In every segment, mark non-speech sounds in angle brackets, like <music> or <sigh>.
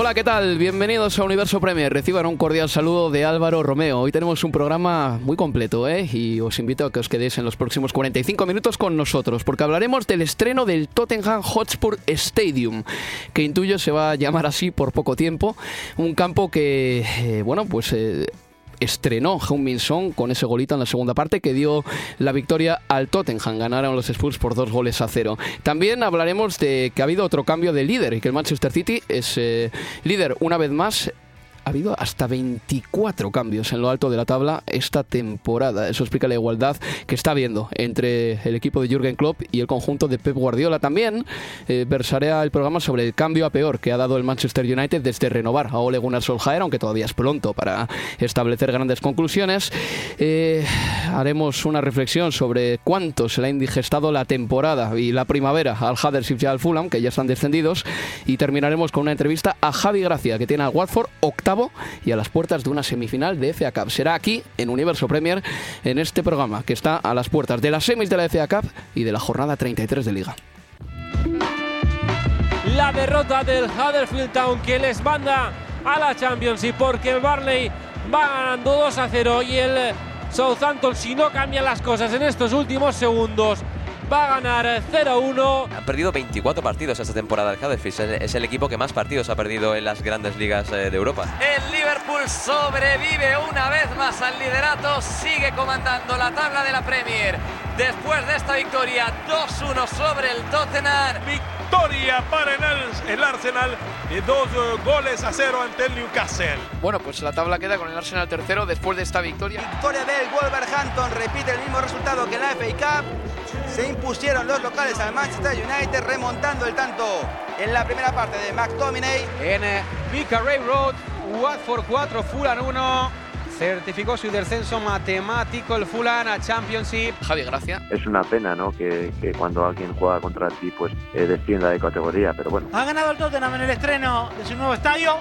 Hola, ¿qué tal? Bienvenidos a Universo Premier. Reciban un cordial saludo de Álvaro Romeo. Hoy tenemos un programa muy completo, ¿eh? Y os invito a que os quedéis en los próximos 45 minutos con nosotros, porque hablaremos del estreno del Tottenham Hotspur Stadium, que intuyo se va a llamar así por poco tiempo. Un campo que, eh, bueno, pues... Eh, estrenó Heung-Min con ese golito en la segunda parte que dio la victoria al Tottenham. Ganaron los Spurs por dos goles a cero. También hablaremos de que ha habido otro cambio de líder y que el Manchester City es eh, líder una vez más ha habido hasta 24 cambios en lo alto de la tabla esta temporada. Eso explica la igualdad que está habiendo entre el equipo de Jürgen Klopp y el conjunto de Pep Guardiola. También eh, versaré el programa sobre el cambio a peor que ha dado el Manchester United desde renovar a Ole Gunnar Solskjaer, aunque todavía es pronto para establecer grandes conclusiones. Eh, haremos una reflexión sobre cuánto se le ha indigestado la temporada y la primavera al Huddersfield y al Fulham, que ya están descendidos. Y terminaremos con una entrevista a Javi Gracia, que tiene al Watford octavo y a las puertas de una semifinal de FA Cup. Será aquí, en Universo Premier, en este programa que está a las puertas de las semis de la FA Cup y de la jornada 33 de Liga. La derrota del Huddersfield Town que les manda a la Champions y porque el Barley va ganando 2 a 0 y el Southampton si no cambian las cosas en estos últimos segundos va a ganar 0-1. Han perdido 24 partidos esta temporada el Huddersfield. Es el equipo que más partidos ha perdido en las grandes ligas eh, de Europa. El Liverpool sobrevive una vez más al liderato. Sigue comandando la tabla de la Premier. Después de esta victoria, 2-1 sobre el Tottenham. Victoria para el, Arsenal y dos eh, goles a cero ante el Newcastle. Bueno, pues la tabla queda con el Arsenal tercero después de esta victoria. Victoria del Wolverhampton repite el mismo resultado que la FA Cup se impusieron los locales al Manchester United remontando el tanto en la primera parte de McTominay. En eh, Vicarray Road, Watford 4, Fulham 1. Certificó su descenso matemático el Fulham a Championship. Javi, gracias. Es una pena, ¿no? Que, cuando alguien juega contra ti, pues eh, descienda de categoría, pero bueno. Ha ganado el Tottenham en el estreno de su nuevo estadio.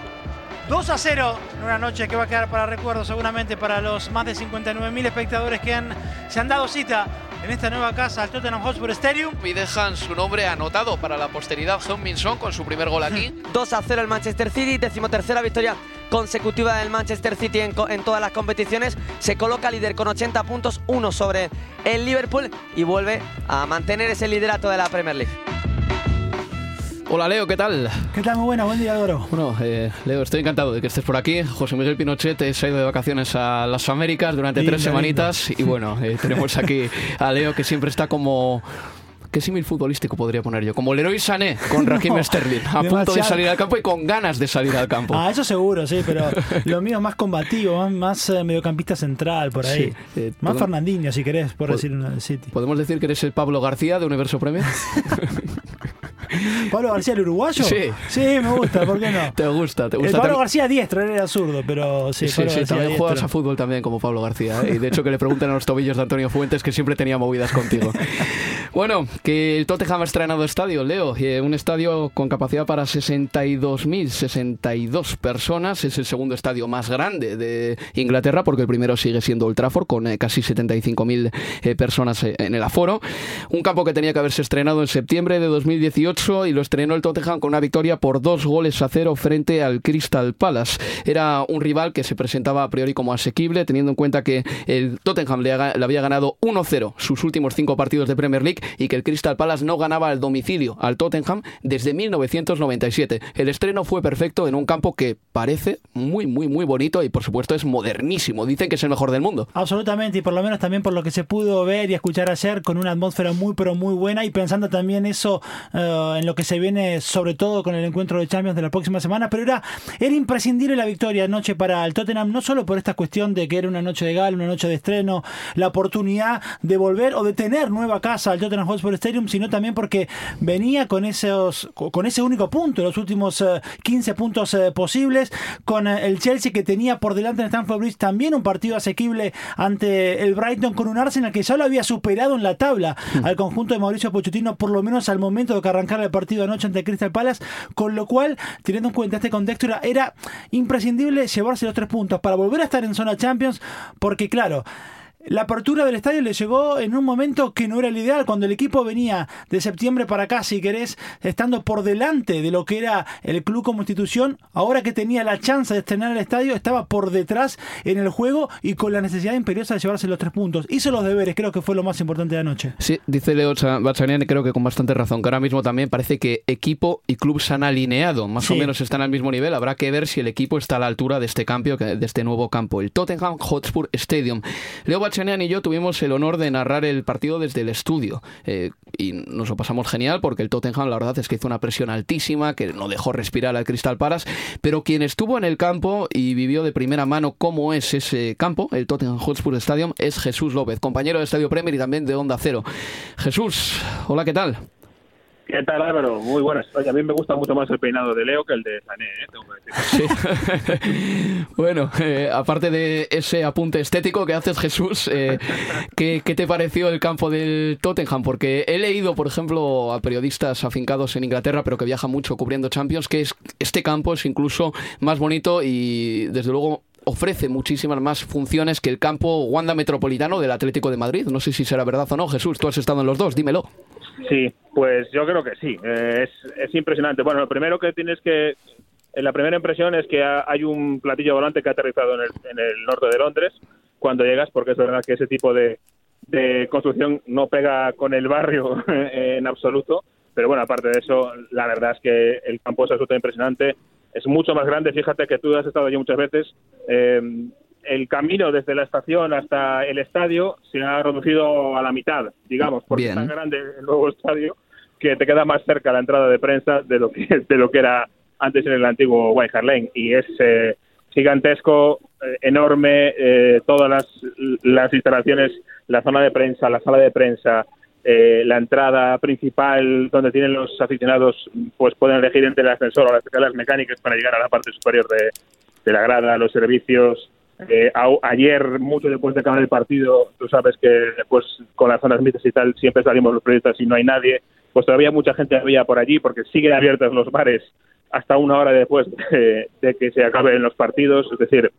2 a 0 en una noche que va a quedar para recuerdo seguramente para los más de 59.000 espectadores que han, se han dado cita en esta nueva casa al Tottenham Hotspur Stadium. Y dejan su nombre anotado para la posteridad John Minson con su primer gol aquí. <laughs> 2 a 0 el Manchester City, decimotercera victoria consecutiva del Manchester City en, en, todas las competiciones. Se coloca líder con 80 puntos, uno sobre el Liverpool y vuelve a mantener ese liderato de la Premier League. Hola Leo, ¿qué tal? ¿Qué tal? Muy buena, buen día, Doro. Bueno, eh, Leo, estoy encantado de que estés por aquí. José Miguel Pinochet se ha ido de vacaciones a las Américas durante tres semanitas y <laughs> bueno, eh, tenemos aquí a Leo que siempre está como ¿Qué símil futbolístico podría poner yo? Como Leroy Sané con <laughs> Raheem Sterling, a punto de salir al campo y con ganas de salir al campo. Ah, eso seguro, sí, pero <laughs> lo mío es más combativo, más, eh, mediocampista central, por ahí. Sí, más Fernandinho, si querés, por decir una City. ¿Podemos decir que eres el Pablo García de Universo Premier? ¿Pablo García el uruguayo? Sí. Sí, me gusta, ¿por qué no? <laughs> Te gusta, te gusta. El Pablo García diestro, él era zurdo, pero sí, sí, sí también juegas a fútbol también como Pablo García. ¿eh? Y de hecho que le preguntan a los tobillos de Antonio Fuentes que siempre tenía movidas contigo. <laughs> Bueno, que el Tottenham ha estrenado estadio, Leo, eh, un estadio con capacidad para 62.062 personas, es el segundo estadio más grande de Inglaterra porque el primero sigue siendo Old Trafford con eh, casi 75.000 eh, personas eh, en el aforo. Un campo que tenía que haberse estrenado en septiembre de 2018 y lo estrenó el Tottenham con una victoria por dos goles a cero frente al Crystal Palace. Era un rival que se presentaba a priori como asequible, teniendo en cuenta que el Tottenham le, le había ganado 1-0 sus últimos cinco partidos de Premier League y que el Crystal Palace no ganaba al domicilio al Tottenham desde 1997. El estreno fue perfecto en un campo que parece muy, muy, muy bonito y por supuesto es modernísimo. Dicen que es el mejor del mundo. Absolutamente, y por lo menos también por lo que se pudo ver y escuchar ayer, con una atmósfera muy, pero muy buena, y pensando también eso eh, en lo que se viene, sobre todo con el encuentro de Champions de la próxima semana, pero era, era imprescindible la victoria anoche para el Tottenham, no solo por esta cuestión de que era una noche de gala, una noche de estreno, la oportunidad de volver o de tener nueva casa al Tottenham Hotspur Stadium, sino también porque venía con esos con ese único punto, los últimos eh, 15 puntos eh, posibles, con eh, el Chelsea que tenía por delante en Stamford Bridge también un partido asequible ante el Brighton con un Arsenal que ya lo había superado en la tabla al conjunto de Mauricio Pochettino, por lo menos al momento de que arrancara el partido anoche ante Crystal Palace, con lo cual, teniendo en cuenta este contexto, era, era imprescindible llevarse los tres puntos para volver a estar en zona Champions, porque claro, la apertura del estadio le llegó en un momento que no era el ideal, cuando el equipo venía de septiembre para acá, si querés, estando por delante de lo que era el club como institución, ahora que tenía la chance de estrenar el estadio, estaba por detrás en el juego y con la necesidad imperiosa de llevarse los tres puntos. Hizo los deberes, creo que fue lo más importante de anoche. Sí, dice Leo Bachanian, creo que con bastante razón, que ahora mismo también parece que equipo y club se han alineado, más Sí. o menos están al mismo nivel. Habrá que ver si el equipo está a la altura de este cambio, de este nuevo campo, el Tottenham Hotspur Stadium. Leo Bachanian y yo tuvimos el honor de narrar el partido desde el estudio eh, y nos lo pasamos genial porque el Tottenham, la verdad es que hizo una presión altísima, que no dejó respirar al Crystal Palace, pero quien estuvo en el campo y vivió de primera mano cómo es ese campo, el Tottenham Hotspur Stadium, es Jesús López, compañero de Estadio Premier y también de Onda Cero. Jesús, hola, ¿qué tal? ¿Qué tal Álvaro? Muy buenas. Oye, a mí me gusta mucho más el peinado de Leo que el de Sané, ¿eh? Tengo que decir. <laughs> Bueno, eh, aparte de ese apunte estético que haces, Jesús, eh, ¿qué, qué te pareció el campo del Tottenham? Porque he leído, por ejemplo, a periodistas afincados en Inglaterra, pero que viajan mucho cubriendo Champions, que es, este campo es incluso más bonito y, desde luego, ofrece muchísimas más funciones que el campo Wanda Metropolitano del Atlético de Madrid. No sé si será verdad o no, Jesús, tú has estado en los dos, dímelo. Sí, pues yo creo que sí. Eh, es, es impresionante. Bueno, lo primero que tienes que... eh, La primera impresión es que ha- hay un platillo volante que ha aterrizado en el, en el norte de Londres cuando llegas, porque es verdad que ese tipo de, de construcción no pega con el barrio <laughs> en absoluto. Pero bueno, aparte de eso, la verdad es que el campo es absolutamente impresionante. Es mucho más grande. Fíjate que tú has estado allí muchas veces. Eh, el camino desde la estación hasta el estadio se ha reducido a la mitad, digamos, porque Bien. es tan grande el nuevo estadio que te queda más cerca la entrada de prensa de lo que <laughs> de lo que era antes en el antiguo White Hart Lane y es eh, gigantesco, eh, enorme, eh, todas las, las instalaciones, la zona de prensa, la sala de prensa, eh, la entrada principal donde tienen los aficionados, pues pueden elegir entre el ascensor o las escaleras mecánicas para llegar a la parte superior de, de la grada, los servicios. Eh, a- ayer, mucho después de acabar el partido, tú sabes que después con las zonas mixtas y tal siempre salimos los periodistas y no hay nadie, pues todavía mucha gente había por allí porque siguen abiertos los bares hasta una hora después <laughs> de, que se acaben los partidos. Es decir,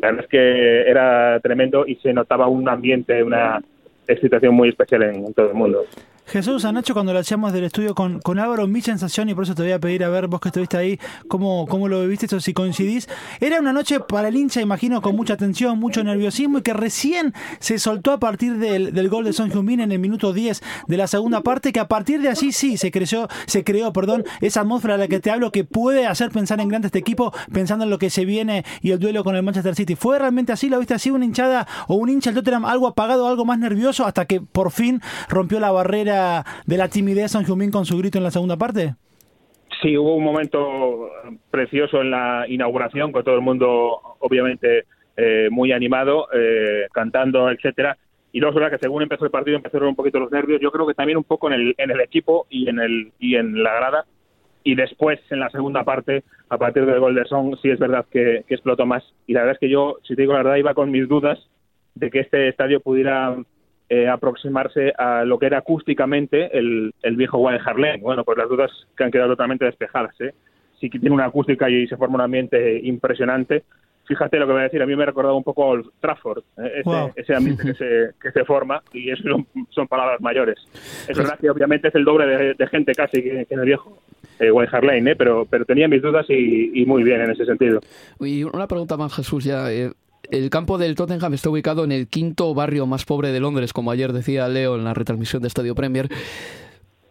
la verdad es que era tremendo y se notaba un ambiente, una excitación muy especial en todo el mundo. Jesús, anoche cuando lo hacíamos del estudio con, con Álvaro, mi sensación, y por eso te voy a pedir a ver vos que estuviste ahí, cómo, cómo lo viviste, o si coincidís, era una noche para el hincha, imagino, con mucha tensión, mucho nerviosismo, y que recién se soltó a partir del, del gol de Son Heung-min en el minuto 10 de la segunda parte, que a partir de allí sí se creció, se creó, perdón, esa atmósfera de la que te hablo, que puede hacer pensar en grande este equipo, pensando en lo que se viene y el duelo con el Manchester City. ¿Fue realmente así? ¿Lo viste así? ¿Una hinchada o un hincha del Tottenham algo apagado, algo más nervioso, hasta que por fin rompió la barrera de la timidez Son Heung-min con su grito en la segunda parte? Sí, hubo un momento precioso en la inauguración, con todo el mundo obviamente eh, muy animado, eh, cantando, etcétera. Y luego es verdad que según empezó el partido empezaron un poquito los nervios. Yo creo que también un poco en el, en el equipo y en el y en la grada. Y después en la segunda parte, a partir del gol de Son, sí es verdad que, que explotó más. Y la verdad es que yo, si te digo la verdad, iba con mis dudas de que este estadio pudiera eh, aproximarse a lo que era acústicamente el, el viejo Lane. Bueno, pues las dudas que han quedado totalmente despejadas. ¿eh? Sí que tiene una acústica y se forma un ambiente impresionante. Fíjate lo que voy a decir, a mí me ha recordado un poco al Trafford, ¿eh? ese, Wow. ese ambiente que se, que se forma, y eso son, son palabras mayores. Es verdad que obviamente es el doble de, de gente casi que, que en el viejo eh, Lane, ¿eh? pero, pero tenía mis dudas y, y muy bien en ese sentido. Y una pregunta más, Jesús, ya. eh, el campo del Tottenham está ubicado en el quinto barrio más pobre de Londres, como ayer decía Leo en la retransmisión de Estadio Premier.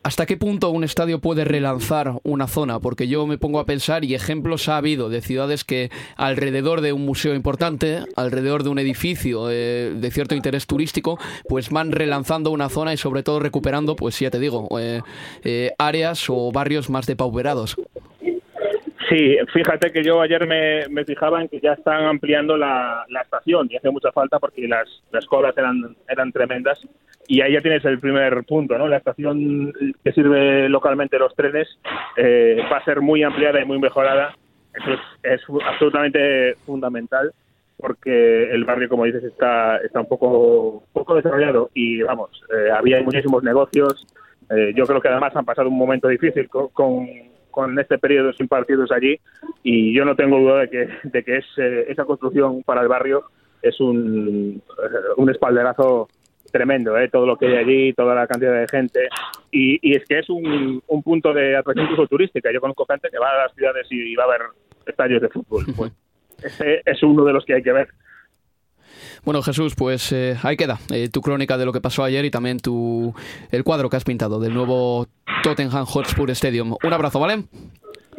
¿Hasta qué punto un estadio puede relanzar una zona? Porque yo me pongo a pensar, y ejemplos ha habido de ciudades que alrededor de un museo importante, alrededor de un edificio eh, de cierto interés turístico, pues van relanzando una zona y sobre todo recuperando, pues ya te digo, eh, eh, áreas o barrios más depauperados. Sí, fíjate que yo ayer me, me fijaba en que ya están ampliando la, la estación y hace mucha falta porque las, las colas eran, eran tremendas. Y ahí ya tienes el primer punto, ¿no? La estación que sirve localmente los trenes eh, va a ser muy ampliada y muy mejorada. Eso es, es absolutamente fundamental porque el barrio, como dices, está, está un poco, poco desarrollado y, vamos, eh, había muchísimos negocios. Eh, yo creo que además han pasado un momento difícil con, con, con este periodo sin partidos allí y yo no tengo duda de que, de que es, eh, esa construcción para el barrio es un, eh, un espalderazo tremendo, ¿eh? todo lo que hay allí, toda la cantidad de gente. Y, y es que es un, un punto de atracción incluso turística. Yo conozco gente que va a las ciudades y va a ver estadios de fútbol. <laughs> Pues ese es uno de los que hay que ver. Bueno, Jesús, pues eh, ahí queda eh, tu crónica de lo que pasó ayer y también tu el cuadro que has pintado del nuevo Tottenham Hotspur Stadium. Un abrazo, ¿vale?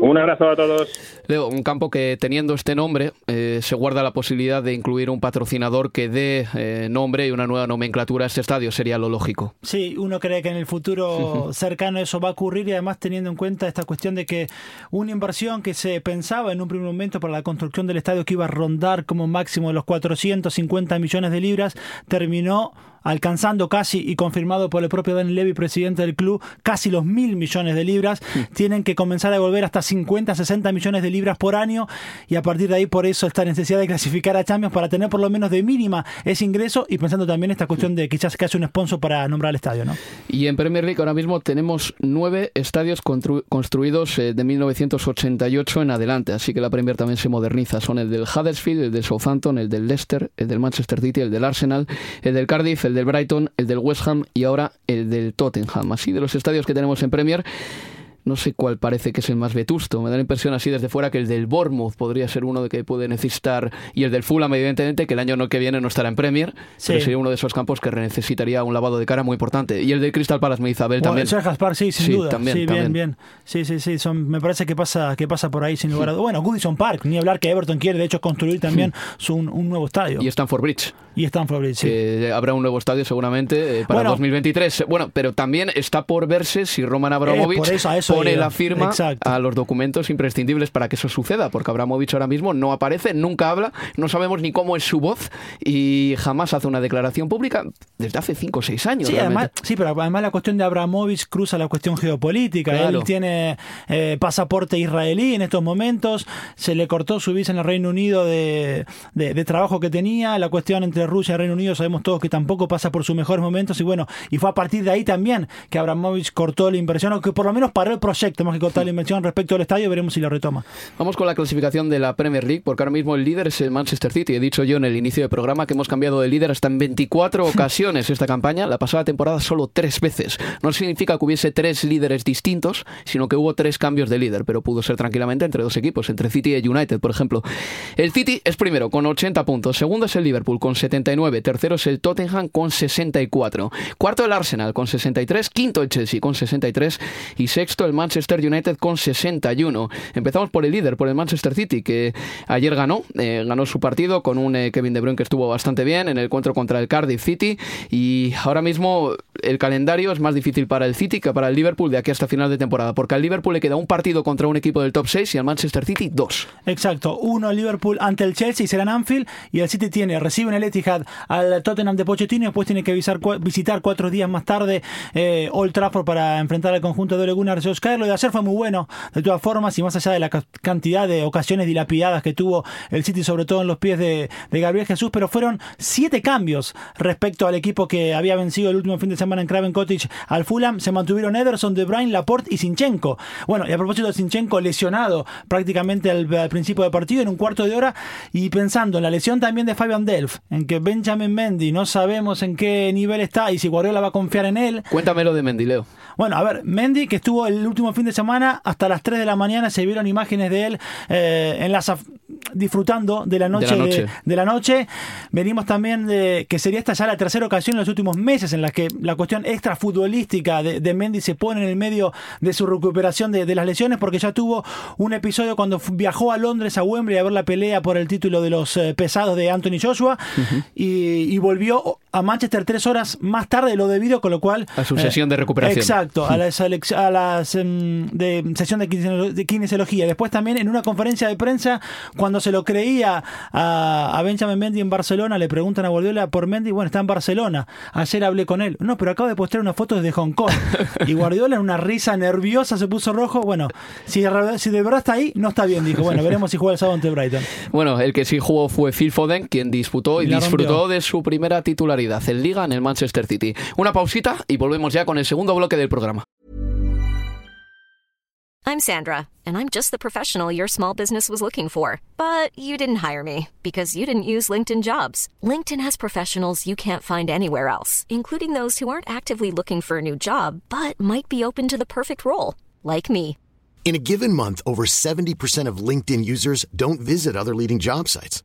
Un abrazo a todos. Leo, un campo que teniendo este nombre eh, se guarda la posibilidad de incluir un patrocinador que dé eh, nombre y una nueva nomenclatura a este estadio, sería lo lógico. Sí, uno cree que en el futuro <laughs> cercano eso va a ocurrir y además teniendo en cuenta esta cuestión de que una inversión que se pensaba en un primer momento para la construcción del estadio que iba a rondar como máximo de los 450 millones de libras, terminó alcanzando casi y confirmado por el propio Dan Levy, presidente del club, casi los mil millones de libras. Tienen que comenzar a devolver hasta 50, 60 millones de libras por año y a partir de ahí por eso esta necesidad de clasificar a Champions para tener por lo menos de mínima ese ingreso y pensando también esta cuestión de quizás que hace un sponsor para nombrar el estadio, ¿no? Y en Premier League ahora mismo tenemos nueve estadios constru- construidos eh, de 1988 en adelante, así que la Premier también se moderniza. Son el del Huddersfield, el del Southampton, el del Leicester, el del Manchester City, el del Arsenal, el del Cardiff, el del Brighton, el del West Ham y ahora el del Tottenham. Así de los estadios que tenemos en Premier. No sé cuál parece que es el más vetusto. Me da la impresión así desde fuera que el del Bournemouth podría ser uno de que puede necesitar. Y el del Fulham, evidentemente, que el año no que viene no estará en Premier. Sí. Pero sería uno de esos campos que necesitaría un lavado de cara muy importante. Y el del Crystal Palace, me dice Abel Bueno, también. el Gaspar, sí, sin Sí, duda. también, sí, también. bien, bien. Sí, sí, sí. Son, me parece que pasa, que pasa por ahí sin lugar a dudas. Bueno, Goodison Park, ni hablar que Everton quiere, de hecho, construir también su, un, un nuevo estadio. Y Stanford Bridge. Y Stanford Bridge, sí. Habrá un nuevo estadio seguramente eh, para Bueno. 2023. Bueno, pero también está por verse si Roman Abramovich Eh, por eso, a eso pone la firma Exacto. a los documentos imprescindibles para que eso suceda, porque Abramovich ahora mismo no aparece, nunca habla, no sabemos ni cómo es su voz y jamás hace una declaración pública desde hace 5 o 6 años. Sí, realmente. además, sí, pero además la cuestión de Abramovich cruza la cuestión geopolítica. Claro. Él tiene eh, pasaporte israelí en estos momentos, se le cortó su visa en el Reino Unido de, de- de trabajo que tenía, la cuestión entre Rusia y Reino Unido sabemos todos que tampoco pasa por sus mejores momentos y bueno, y fue a partir de ahí también que Abramovich cortó la inversión, o que por lo menos paró el proyecto, más que cortar la inversión respecto al estadio, veremos si lo retoma. Vamos con la clasificación de la Premier League, porque ahora mismo el líder es el Manchester City. He dicho yo en el inicio del programa que hemos cambiado de líder hasta en 24 <laughs> ocasiones esta campaña. La pasada temporada solo tres veces. No significa que hubiese tres líderes distintos, sino que hubo tres cambios de líder, pero pudo ser tranquilamente entre dos equipos, entre City y United, por ejemplo. El City es primero con 80 puntos, segundo es el Liverpool con 79, tercero es el Tottenham con 64, cuarto el Arsenal con 63, quinto el Chelsea con 63 y sexto el Manchester United con 61. Empezamos por el líder, por el Manchester City, que ayer ganó, eh, ganó su partido con un eh, Kevin De Bruyne que estuvo bastante bien en el encuentro contra el Cardiff City y ahora mismo el calendario es más difícil para el City que para el Liverpool de aquí hasta final de temporada, porque al Liverpool le queda un partido contra un equipo del top 6 y al Manchester City dos. Exacto, uno el Liverpool ante el Chelsea y será en Anfield y el City tiene, recibe en el Etihad al Tottenham de Pochettino y después tiene que cua- visitar cuatro días más tarde eh, Old Trafford para enfrentar al conjunto de Ole Gunnar Solskjaer. Lo de ayer fue muy bueno, de todas formas, y más allá de la cantidad de ocasiones dilapidadas que tuvo el City, sobre todo en los pies de, Gabriel Jesús, pero fueron siete cambios respecto al equipo que había vencido el último fin de semana en Craven Cottage al Fulham. Se mantuvieron Ederson, De Bruyne, Laporte y Sinchenko. Bueno, y a propósito de Sinchenko, lesionado prácticamente al, principio del partido, en un cuarto de hora, y pensando en la lesión también de Fabian Delf, en que Benjamin Mendy no sabemos en qué nivel está y si Guardiola va a confiar en él. Cuéntamelo de Mendy, Leo. Bueno, a ver, Mendy, que estuvo el último fin de semana hasta las 3 de la mañana, se vieron imágenes de él eh, en las disfrutando de la noche de la noche. Venimos también de que sería esta ya la tercera ocasión en los últimos meses en la que la cuestión extra futbolística de, de Mendy se pone en el medio de su recuperación de, las lesiones, porque ya tuvo un episodio cuando viajó a Londres, a Wembley, a ver la pelea por el título de los eh, pesados de Anthony Joshua y, volvió a Manchester tres horas más tarde de lo debido, con lo cual... A su sesión de recuperación. Exacto, a la, a la em, de, sesión de kinesiología. Después también en una conferencia de prensa, cuando se lo creía a, Benjamin Mendy en Barcelona, le preguntan a Guardiola por Mendy, bueno, está en Barcelona, ayer hablé con él. No, pero acabo de postear una foto desde Hong Kong. <laughs> Y Guardiola en una risa nerviosa se puso rojo. Bueno, si de, si de verdad está ahí, no está bien, dijo. Bueno, veremos si juega el sábado ante Brighton. Bueno, el que sí jugó fue Phil Foden, quien disputó y, disfrutó de su primera titularidad en Liga en el Manchester City. Una pausita y volvemos ya con el segundo bloque del programa. I'm Sandra, and I'm just the professional your small business was looking for. But you didn't hire me because you didn't use LinkedIn jobs. LinkedIn has professionals you can't find anywhere else, including those who aren't actively looking for a new job but might be open to the perfect role, like me. In a given month, over 70% of LinkedIn users don't visit other leading job sites.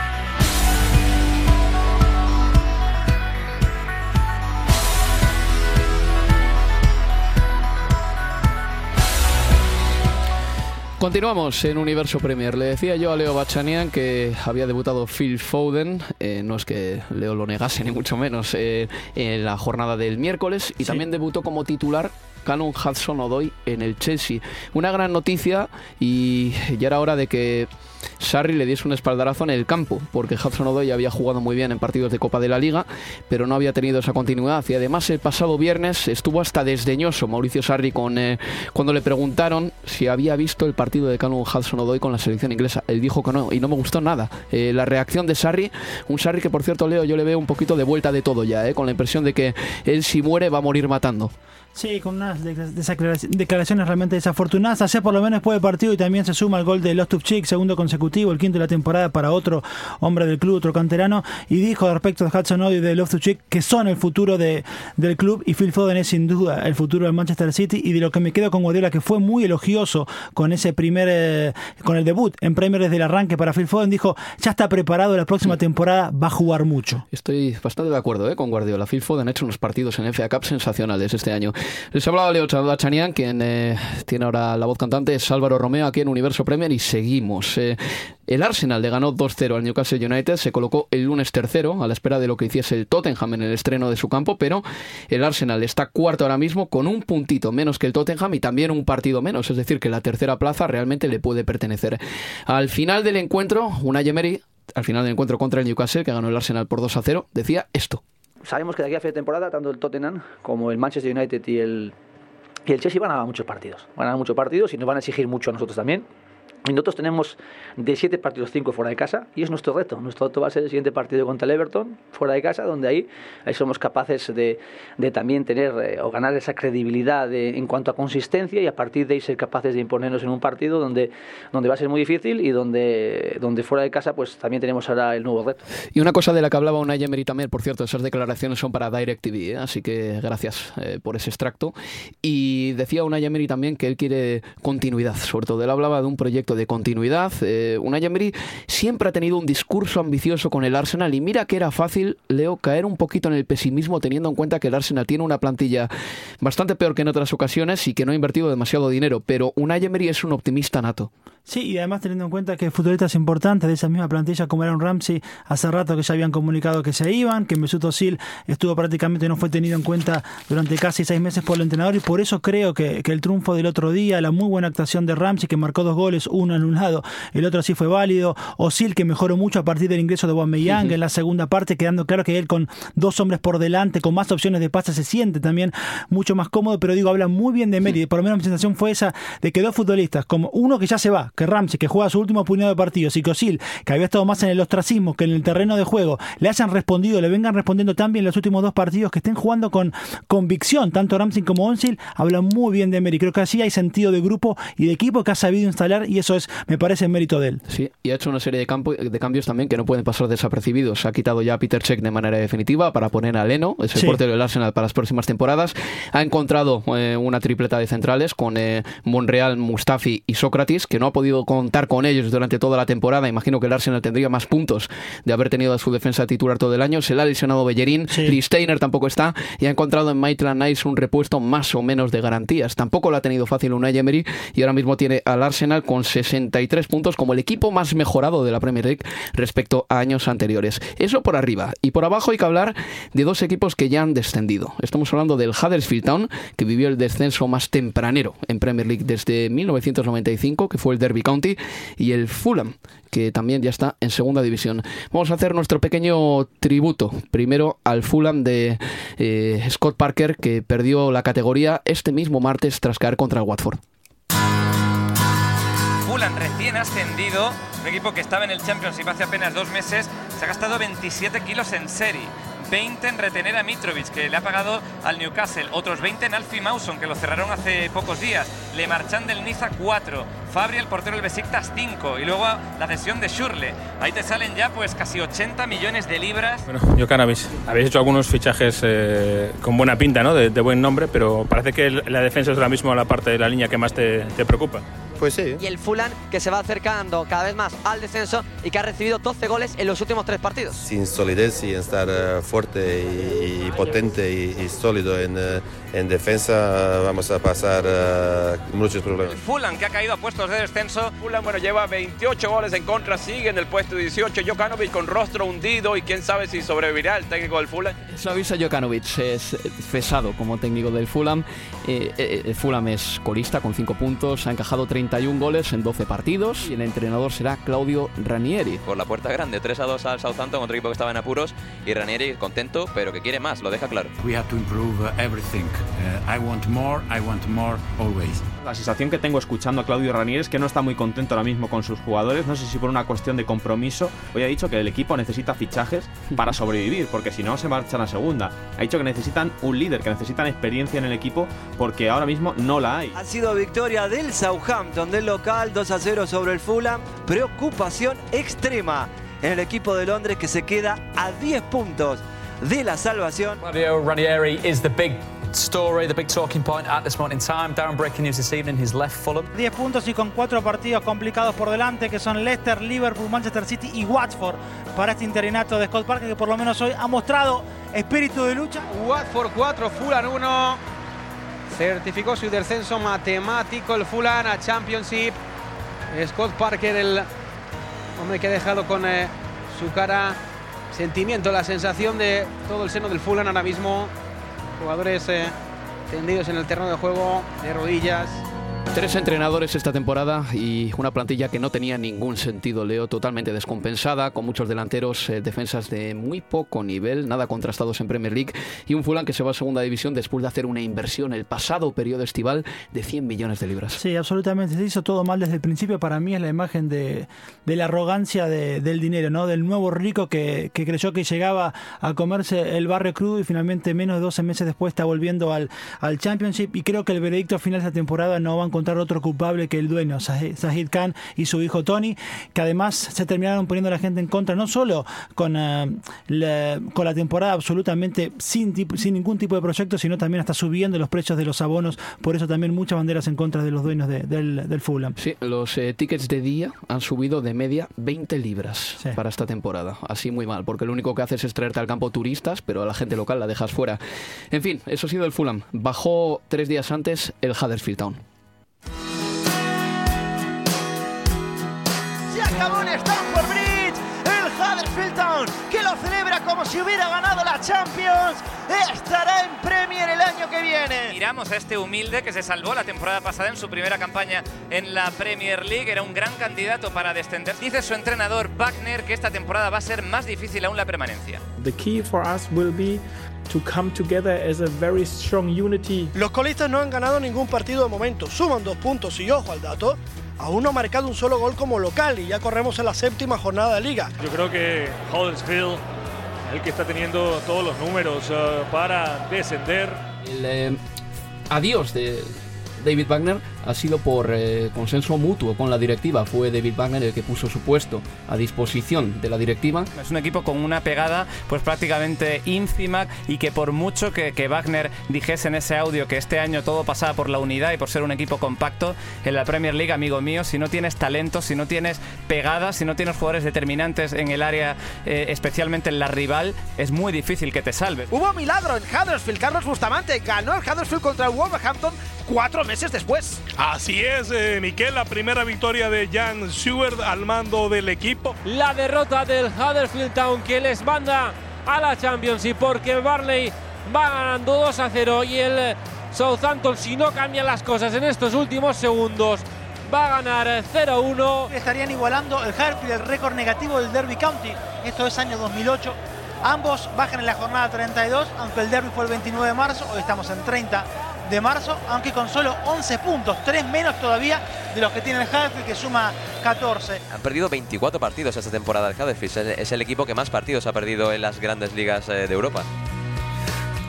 Continuamos en Universo Premier. Le decía yo a Leo Bachanian que había debutado Phil Foden, eh, no es que Leo lo negase <laughs> ni mucho menos, eh, en la jornada del miércoles y también debutó como titular Canon Hudson Odoy en el Chelsea. Una gran noticia y ya era hora de que Sarri le diese un espaldarazo en el campo, porque Hudson Odoi había jugado muy bien en partidos de Copa de la Liga, pero no había tenido esa continuidad. Y además el pasado viernes estuvo hasta desdeñoso Mauricio Sarri con, eh, cuando le preguntaron si había visto el partido de Callum Hudson Odoi con la selección inglesa. Él dijo que no, y no me gustó nada. Eh, la reacción de Sarri, un Sarri que por cierto Leo, yo le veo un poquito de vuelta de todo ya, eh, con la impresión de que él si muere va a morir matando. Sí, con unas declaraciones realmente desafortunadas. Ayer por lo menos después del partido y también se suma el gol de Lostupchik, segundo consecutivo, el quinto de la temporada para otro hombre del club, otro canterano, y dijo respecto de Hudson Odoi y de Loftus-Cheek que son el futuro de, del club y Phil Foden es sin duda el futuro del Manchester City y de lo que me quedo con Guardiola que fue muy elogioso con ese primer eh, con el debut en Premier desde el arranque para Phil Foden dijo ya está preparado la próxima temporada va a jugar mucho. Estoy bastante de acuerdo eh, con Guardiola. Phil Foden ha hecho unos partidos en FA Cup sensacionales este año. Les hablaba Leo Chanian, quien eh, tiene ahora la voz cantante, es Álvaro Romeo aquí en Universo Premier y seguimos. Eh, el Arsenal le ganó 2-0 al Newcastle United, se colocó el lunes tercero a la espera de lo que hiciese el Tottenham en el estreno de su campo, pero el Arsenal está cuarto ahora mismo con un puntito menos que el Tottenham y también un partido menos, es decir, que la tercera plaza realmente le puede pertenecer. Al final del encuentro, una Emery, al final del encuentro contra el Newcastle, que ganó el Arsenal por 2-0, decía esto. Sabemos que de aquí a fin de temporada, tanto el Tottenham como el Manchester United y el, y el Chelsea van a ganar muchos partidos. Van a ganar muchos partidos y nos van a exigir mucho a nosotros también. Y nosotros tenemos de siete partidos cinco fuera de casa y es nuestro reto. Nuestro reto va a ser el siguiente partido contra el Everton, fuera de casa, donde ahí, ahí somos capaces de, de también tener eh, o ganar esa credibilidad de, en cuanto a consistencia y a partir de ahí ser capaces de imponernos en un partido donde, donde va a ser muy difícil y donde, donde fuera de casa pues también tenemos ahora el nuevo reto. Y una cosa de la que hablaba una Emery también, por cierto, esas declaraciones son para DirecTV, ¿eh? así que gracias eh, por ese extracto. Y decía una Emery también que él quiere continuidad, sobre todo él hablaba de un proyecto de continuidad. Eh, Unai Emery siempre ha tenido un discurso ambicioso con el Arsenal y mira que era fácil, Leo, caer un poquito en el pesimismo teniendo en cuenta que el Arsenal tiene una plantilla bastante peor que en otras ocasiones y que no ha invertido demasiado dinero, pero Unai Emery es un optimista nato. Sí, y además teniendo en cuenta que futbolistas importantes de esa misma plantilla como Aaron Ramsey, hace rato que ya habían comunicado que se iban, que Mesut Özil estuvo prácticamente no fue tenido en cuenta durante casi seis meses por el entrenador y por eso creo que, que el triunfo del otro día, la muy buena actuación de Ramsey que marcó dos goles, uno en un lado, el otro sí fue válido, Özil que mejoró mucho a partir del ingreso de Aubameyang uh en la segunda parte, quedando claro que él con dos hombres por delante, con más opciones de pase se siente también mucho más cómodo, pero digo, habla muy bien de Meri, por lo menos mi sensación fue esa de que dos futbolistas, como uno que ya se va, que Ramsey, que juega su último puñado de partidos, y Cosil, que había estado más en el ostracismo que en el terreno de juego, le hayan respondido, le vengan respondiendo tan bien los últimos dos partidos, que estén jugando con convicción, tanto Ramsey como Onsil, hablan muy bien de Emery. Creo que así hay sentido de grupo y de equipo que ha sabido instalar, y eso es, me parece, mérito de él. Sí, y ha hecho una serie de, campo, de cambios también que no pueden pasar desapercibidos. Ha quitado ya a Peter Check de manera definitiva para poner a Leno, es el sí. portero del Arsenal para las próximas temporadas. Ha encontrado eh, una tripleta de centrales con eh, Monreal, Mustafi y Sócrates, que no ha podido contar con ellos durante toda la temporada. Imagino que el Arsenal tendría más puntos de haber tenido a su defensa titular todo el año. Se le ha lesionado Bellerín, sí. Steiner tampoco está y ha encontrado en Maitland Nice un repuesto más o menos de garantías. Tampoco lo ha tenido fácil Unai Emery y ahora mismo tiene al Arsenal con 63 puntos como el equipo más mejorado de la Premier League respecto a años anteriores. Eso por arriba. Y por abajo hay que hablar de dos equipos que ya han descendido. Estamos hablando del Huddersfield Town, que vivió el descenso más tempranero en Premier League desde 1995, que fue el Derby y el Fulham, que también ya está en segunda división. Vamos a hacer nuestro pequeño tributo. Primero al Fulham de eh, Scott Parker, que perdió la categoría este mismo martes tras caer contra el Watford. Fulham recién ascendido, un equipo que estaba en el Championship hace apenas dos meses, se ha gastado 27 kilos en serie. 20 en retener a Mitrovic, que le ha pagado al Newcastle. Otros 20 en Alfie Mawson, que lo cerraron hace pocos días. Le marchan del Niza 4. Fabri, el portero del Besiktas 5. Y luego la cesión de Schürrle. Ahí te salen ya pues casi 80 millones de libras. Bueno, yo Cannabis, habéis hecho algunos fichajes eh, con buena pinta, ¿no? De, de, buen nombre, pero parece que la defensa es ahora mismo la parte de la línea que más te, te preocupa. Pues sí. Y el Fulham que se va acercando cada vez más al descenso y que ha recibido 12 goles en los últimos tres partidos. Sin solidez y en estar uh, fuerte y, y, potente y, y sólido en, uh, en, defensa vamos a pasar uh, muchos problemas. El Fulham que ha caído a puestos de descenso. Fulham bueno lleva 28 goles en contra, sigue en el puesto 18. Jokanovic con rostro hundido y quién sabe si sobrevivirá el técnico del Fulham. Eso avisa Jokanovic, es cesado como técnico del Fulham. Eh, eh, el Fulham es colista con 5 puntos, ha encajado 30 31 goles en 12 partidos y el entrenador será Claudio Ranieri. Por la puerta grande, 3 a 2 al Southampton, otro equipo que estaba en apuros y Ranieri contento, pero que quiere más, lo deja claro. We have to improve everything. Uh, I want more, I want more always. La sensación que tengo escuchando a Claudio Ranieri es que no está muy contento ahora mismo con sus jugadores, no sé si por una cuestión de compromiso. Hoy ha dicho que el equipo necesita fichajes para sobrevivir, porque si no se marchan a segunda. Ha dicho que necesitan un líder, que necesitan experiencia en el equipo, porque ahora mismo no la hay. Ha sido victoria del Southampton del local 2 a 0 sobre el Fulham. Preocupación extrema en el equipo de Londres que se queda a 10 puntos de la salvación. Claudio Ranieri is the big story, the big talking point at this moment in time. Darren breaking news this evening, he's left Fulham. 10 puntos y con cuatro partidos complicados por delante que son Leicester, Liverpool, Manchester City y Watford para este interinato de Scott Parker que por lo menos hoy ha mostrado espíritu de lucha. Watford 4, Fulham 1. certificó su descenso matemático el Fulham a Championship. Scott Parker, el hombre que ha dejado con eh, su cara sentimiento, la sensación de todo el seno del Fulham ahora mismo. Jugadores eh, tendidos en el terreno de juego, de rodillas. Tres entrenadores esta temporada y una plantilla que no tenía ningún sentido, Leo, totalmente descompensada, con muchos delanteros, eh, defensas de muy poco nivel, nada contrastados en Premier League, y un Fulham que se va a segunda división después de hacer una inversión el pasado periodo estival de 100 millones de libras. Sí, absolutamente, se hizo todo mal desde el principio, para mí es la imagen de, de la arrogancia de, del dinero, ¿no? del nuevo rico que, que, creyó que llegaba a comerse el barrio crudo y finalmente menos de 12 meses después está volviendo al, al Championship, y creo que el veredicto final de esta temporada no va a encontrar otro culpable que el dueño, Zahid Khan y su hijo Tony, que además se terminaron poniendo a la gente en contra, no solo con, uh, la, con la temporada absolutamente sin, sin ningún tipo de proyecto, sino también hasta subiendo los precios de los abonos, por eso también muchas banderas en contra de los dueños de, del, del Fulham. Sí, los eh, tickets de día han subido de media 20 libras sí. para esta temporada, así muy mal, porque lo único que haces es traerte al campo turistas, pero a la gente local la dejas fuera. En fin, eso ha sido el Fulham. Bajó tres días antes el Huddersfield Town. En Stamford Bridge. El Huddersfield Town, que lo celebra como si hubiera ganado la Champions, estará en Premier el año que viene. Miramos a este humilde que se salvó la temporada pasada en su primera campaña en la Premier League. Era un gran candidato para descender. Dice su entrenador Wagner que esta temporada va a ser más difícil aún la permanencia. The key for us will be to come together as a very strong unity. Los colistas no han ganado ningún partido de momento, suman dos puntos y ojo al dato, aún no ha marcado un solo gol como local y ya corremos en la séptima jornada de liga. Yo creo que Huddersfield es el que está teniendo todos los números uh, para descender. El eh, adiós de David Wagner ha sido por eh, consenso mutuo con la directiva. Fue David Wagner el que puso su puesto a disposición de la directiva. Es un equipo con una pegada pues prácticamente ínfima y que por mucho que, que, Wagner dijese en ese audio que este año todo pasaba por la unidad y por ser un equipo compacto, en la Premier League, amigo mío, si no tienes talento, si no tienes pegada, si no tienes jugadores determinantes en el área, eh, especialmente en la rival, es muy difícil que te salves. Hubo milagro en Huddersfield. Carlos Bustamante ganó el Huddersfield contra el Wolverhampton cuatro meses después. Así es, eh, Miquel, la primera victoria de Jan Stewart al mando del equipo. La derrota del Huddersfield Town que les manda a la Championship porque Barley va ganando 2 a 0 y el Southampton, si no cambian las cosas en estos últimos segundos, va a ganar 0-1. Estarían igualando el Huddersfield el récord negativo del Derby County. Esto es año 2008. Ambos bajan en la jornada 32, aunque el Derby fue el 29 de marzo, hoy estamos en 30 de marzo, aunque con solo 11 puntos, 3 menos todavía de los que tiene el Huddersfield, que suma 14. Han perdido 24 partidos esta temporada el Huddersfield, es el equipo que más partidos ha perdido en las grandes ligas de Europa.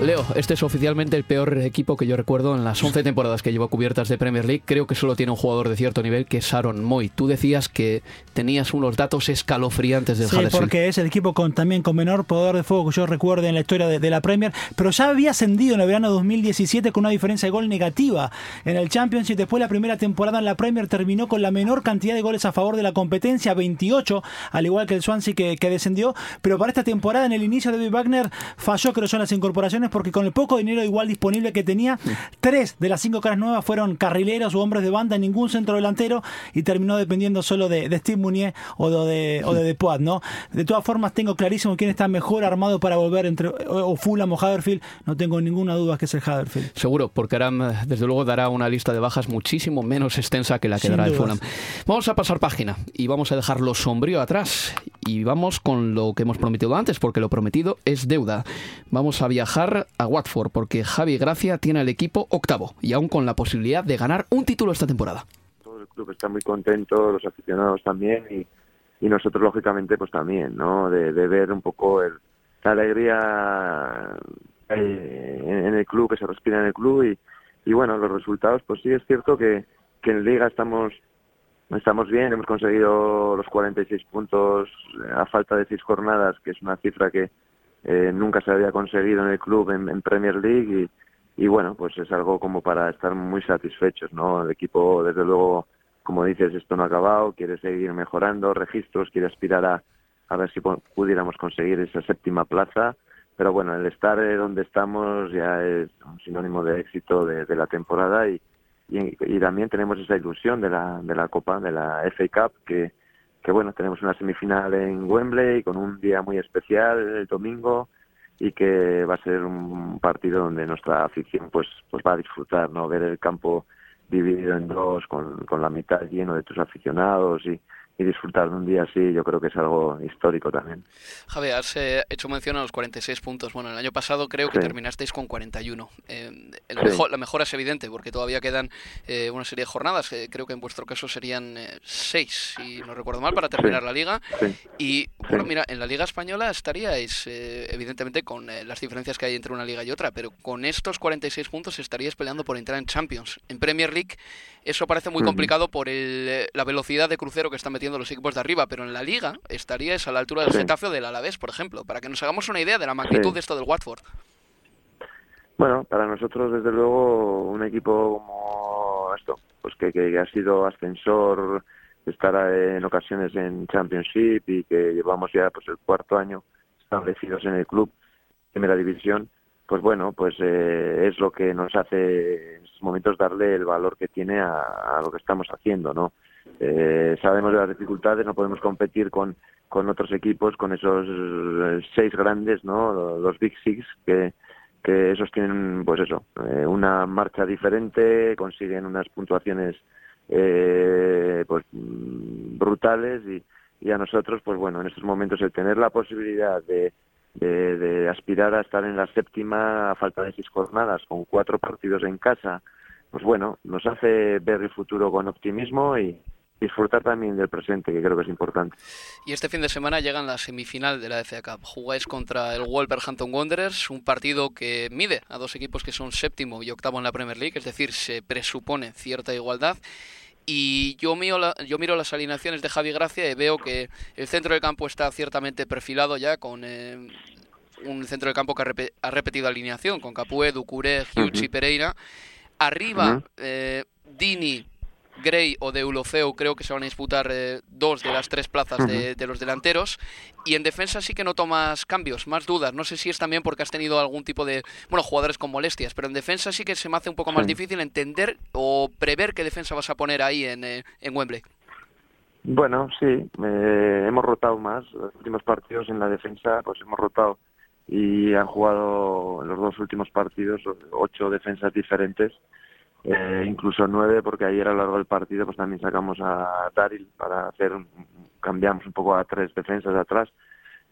Leo, este es oficialmente el peor equipo que yo recuerdo en las 11 temporadas que llevo cubiertas de Premier League. Creo que solo tiene un jugador de cierto nivel, que es Aaron Moy. Tú decías que tenías unos datos escalofriantes del sí, Huddersfield. porque es el equipo con, también con menor poder de fuego que yo recuerdo en la historia de, de, la Premier, pero ya había ascendido en el verano 2017 con una diferencia de gol negativa en el Championship. Después la primera temporada en la Premier terminó con la menor cantidad de goles a favor de la competencia, 28, al igual que el Swansea que, que descendió. Pero para esta temporada, en el inicio, David Wagner falló, creo yo, en las incorporaciones porque con el poco dinero igual disponible que tenía. Tres de las cinco caras nuevas fueron carrileros o hombres de banda, ningún centro delantero y terminó dependiendo solo de, de Steve Munier o de, o de Depoit, ¿no? De todas formas, tengo clarísimo quién está mejor armado para volver entre o Fulham o Huddersfield. No tengo ninguna duda que es el Huddersfield. Seguro, porque Aram, desde luego, dará una lista de bajas muchísimo menos extensa que la que Sin dará dudas. el Fulham. Vamos a pasar página y vamos a dejar lo sombrío atrás y vamos con lo que hemos prometido antes, porque lo prometido es deuda. Vamos a viajar a Watford porque Javi Gracia tiene al equipo octavo y aún con la posibilidad de ganar un título esta temporada. Todo el club está muy contento, los aficionados también y, y nosotros lógicamente pues también, ¿no? De, de ver un poco el, la alegría eh, en, en, el club, que se respira en el club y, y bueno, los resultados pues sí es cierto que, que en Liga estamos estamos bien, hemos conseguido los 46 puntos a falta de seis jornadas, que es una cifra que eh, nunca se había conseguido en el club en, en Premier League y, y, bueno, pues es algo como para estar muy satisfechos, ¿no? El equipo, desde luego, como dices, esto no ha acabado, quiere seguir mejorando registros, quiere aspirar a, a ver si pudiéramos conseguir esa séptima plaza, pero bueno, el estar eh, donde estamos ya es un sinónimo de éxito de, la temporada y, y, y también tenemos esa ilusión de la, de la Copa, de la FA Cup, que, que bueno, tenemos una semifinal en Wembley con un día muy especial el domingo y que va a ser un partido donde nuestra afición pues pues va a disfrutar, ¿no? Ver el campo dividido en dos con, con la mitad lleno de tus aficionados y, y disfrutar de un día así, yo creo que es algo histórico también. Javi, has eh, hecho mención a los 46 puntos. Bueno, el año pasado creo que Sí. terminasteis con 41. Eh, el Sí. mejor- la mejora es evidente porque todavía quedan eh, una serie de jornadas. eh, creo que en vuestro caso serían eh, seis, si no recuerdo mal, para terminar Sí. la liga. Y bueno, mira, en la liga española estaríais, eh, evidentemente, con eh, las diferencias que hay entre una liga y otra, pero con estos 46 puntos estaríais peleando por entrar en Champions. En Premier League eso parece muy complicado por el, eh, la velocidad de crucero que están metiendo los equipos de arriba, pero en la liga estaríais a la altura del Sí. Getafe o del Alavés, por ejemplo, para que nos hagamos una idea de la magnitud Sí. de esto del Watford. Bueno, para nosotros, desde luego, un equipo como esto, pues que, que ha sido ascensor, estar eh, en ocasiones en Championship y que llevamos ya pues el cuarto año establecidos en el club, primera división, pues bueno, pues eh, es lo que nos hace en estos momentos darle el valor que tiene a, a lo que estamos haciendo, ¿no? Eh, sabemos de las dificultades, no podemos competir con, con otros equipos, con esos eh, seis grandes, ¿no? Los Big Six que, esos tienen, pues eso, eh, una marcha diferente, consiguen unas puntuaciones eh, pues mm, brutales y, a nosotros, pues bueno, en estos momentos el tener la posibilidad de, de aspirar a estar en la séptima a falta de seis jornadas con cuatro partidos en casa, pues bueno, nos hace ver el futuro con optimismo y disfrutar también del presente, que creo que es importante. Y este fin de semana llegan la semifinal de la FA Cup. Jugáis contra el Wolverhampton Wanderers, un partido que mide a dos equipos que son séptimo y octavo en la Premier League, es decir, se presupone cierta igualdad. Y yo miro, la- yo miro las alineaciones de Javi Gracia y veo que el centro del campo está ciertamente perfilado ya con eh, un centro del campo que ha, repe- ha repetido alineación, con Capué, Ducuré, Hughes y Pereira. Arriba, eh, Dini, Gray o Deulofeu creo que se van a disputar eh, dos de las tres plazas de, los delanteros. Y en defensa sí que noto más cambios, más dudas. No sé si es también porque has tenido algún tipo de, bueno, jugadores con molestias, pero en defensa sí que se me hace un poco más Sí. difícil entender o prever qué defensa vas a poner ahí en, eh, en Wembley. Bueno, sí, eh, hemos rotado más. Los últimos partidos en la defensa, pues hemos rotado y han jugado en los dos últimos partidos ocho defensas diferentes, eh, incluso nueve, porque ayer a lo largo del partido pues también sacamos a Daryl para hacer, cambiamos un poco a tres defensas de atrás,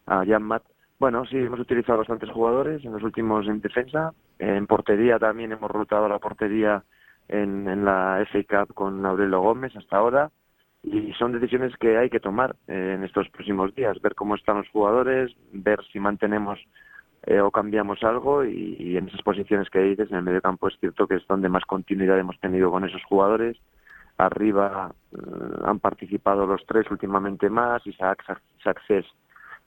a Jan Matt. Bueno, sí, hemos utilizado bastantes jugadores en los últimos en defensa. En portería también hemos rotado la portería en, en la FA Cup con Aurelio Gómez hasta ahora y son decisiones que hay que tomar eh, en estos próximos días, ver cómo están los jugadores, ver si mantenemos eh, o cambiamos algo y, y en esas posiciones que dices, en el medio campo es cierto que es donde más continuidad hemos tenido con esos jugadores. Arriba eh, han participado los tres últimamente más, Isaac Success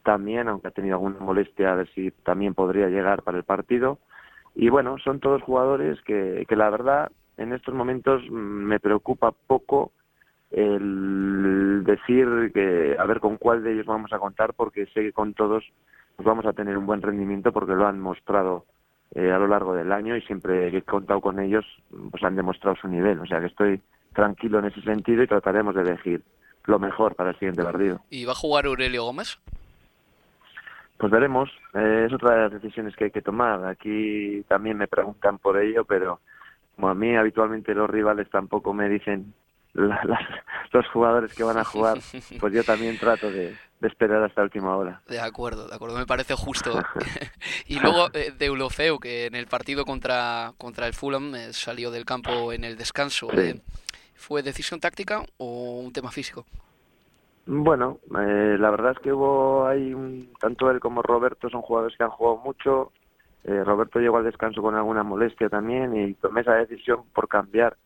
también, aunque ha tenido alguna molestia, a si también podría llegar para el partido. Y bueno, son todos jugadores que, que la verdad en estos momentos mm, me preocupa poco el decir que a ver con cuál de ellos vamos a contar porque sé que con todos pues vamos a tener un buen rendimiento porque lo han mostrado eh, a lo largo del año y siempre que he contado con ellos pues han demostrado su nivel. O sea que estoy tranquilo en ese sentido y trataremos de elegir lo mejor para el siguiente partido. ¿Y va a jugar Aurelio Gómez? pues veremos. Eh, es otra de las decisiones que hay que tomar. Aquí también me preguntan por ello pero como a mí habitualmente los rivales tampoco me dicen la- las- los jugadores que van a jugar, <laughs> pues yo también trato de, de esperar hasta última hora. De acuerdo, de acuerdo, me parece justo. <laughs> y luego eh, Deulofeu, que en el partido contra, contra el Fulham eh, salió del campo en el descanso. Sí. eh, ¿Fue decisión táctica o un tema físico? Bueno, eh, la verdad es que hubo ahí un- tanto él como Roberto son jugadores que han jugado mucho. Roberto llegó al descanso con alguna molestia también y tomé esa decisión por cambiar